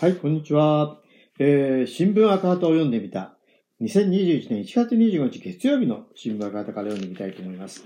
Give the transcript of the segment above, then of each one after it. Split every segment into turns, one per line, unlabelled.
はい、こんにちは。えー、新聞赤旗を読んでみた。2021年1月25日月曜日の新聞赤旗から読んでみたいと思います。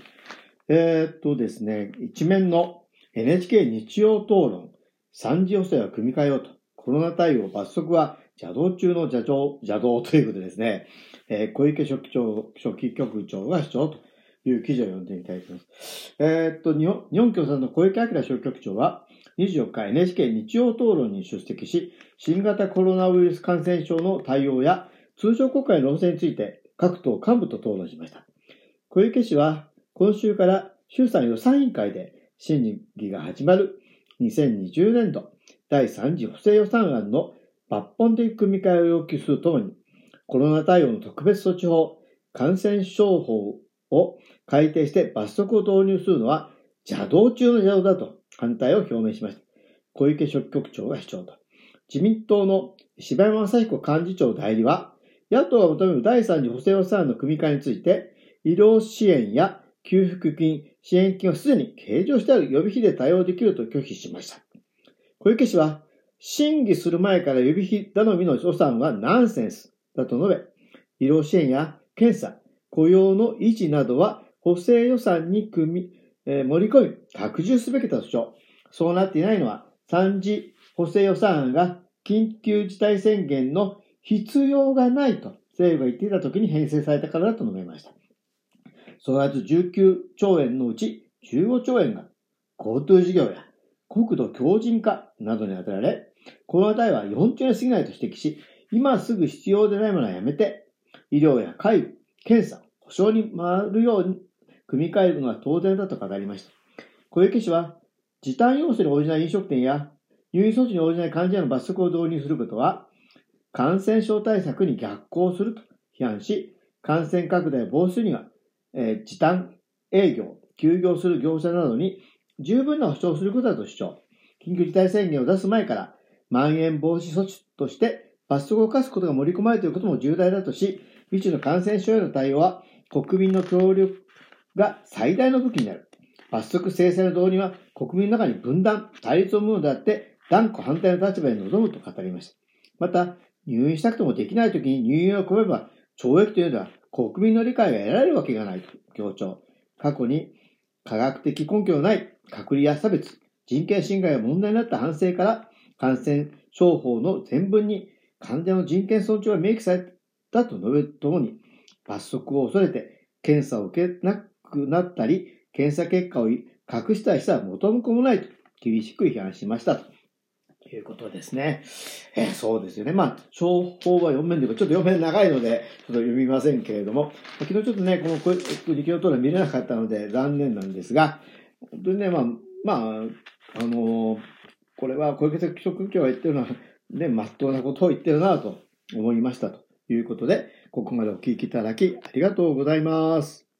えー、っとですね、一面の NHK 日曜討論、三次補正は組み替えようと。コロナ対応罰則は邪道中の邪道、邪道ということですね。えー、小池書記長、書記局長が主張という記事を読んでみたいと思います。えー、っと、日本日本共産の小池晃書記局長は、24日 NHK 日曜討論に出席し、新型コロナウイルス感染症の対応や通常国会の論戦について各党幹部と討論しました。小池氏は今週から衆参予算委員会で審議が始まる2020年度第3次補正予算案の抜本的組み替えを要求するとともに、コロナ対応の特別措置法、感染症法を改定して罰則を導入するのは邪道中の邪道だと反対を表明しました。小池書記局長が主張と。自民党の柴山正彦幹事長代理は、野党が求める第3次補正予算案の組み替えについて、医療支援や給付金、支援金はすでに計上してある予備費で対応できると拒否しました。小池氏は、審議する前から予備費頼みの予算はナンセンスだと述べ、医療支援や検査、雇用の維持などは補正予算に組み、えー、盛り込み、拡充すべきだと主張。そうなっていないのは、3次補正予算案が緊急事態宣言の必要がないと政府が言っていた時に編成されたからだと述べました。その後19兆円のうち15兆円が GoTo 事業や国土強靭化などに当てられ、この値は4兆円過ぎないと指摘し、今すぐ必要でないものはやめて、医療や介護、検査、保障に回るように組み替えるのは当然だと語りました。小池氏は、時短要請に応じない飲食店や入院措置に応じない患者への罰則を導入することは、感染症対策に逆行すると批判し、感染拡大防止には、えー、時短営業、休業する業者などに十分な保障をすることだと主張。緊急事態宣言を出す前から、まん延防止措置として罰則を課すことが盛り込まれていることも重大だとし、未知の感染症への対応は国民の協力が最大の武器になる。罰則制裁の導入は国民の中に分断、対立を生むのであって、断固反対の立場に臨むと語りました。また、入院したくてもできないときに入院を込めば、懲役というのは国民の理解が得られるわけがないと強調。過去に科学的根拠のない隔離や差別、人権侵害が問題になった反省から、感染症法の全文に患者の人権尊重が明記されたと述べるともに、罰則を恐れて検査を受けなくなったり、検査結果を隠したりしたら元も子もないと厳しく批判しましたと。いうことですね。えー、そうですよね。まあ、情報は4面で、ちょっと4面長いので、ちょっと読みませんけれども、昨日ちょっとね、この力量討論見れなかったので残念なんですが、本当にね、まあ、まあ、あのー、これは小池職長が言ってるのは、ね、まっとうなことを言ってるなと思いましたということで、ここまでお聞きいただきありがとうございます。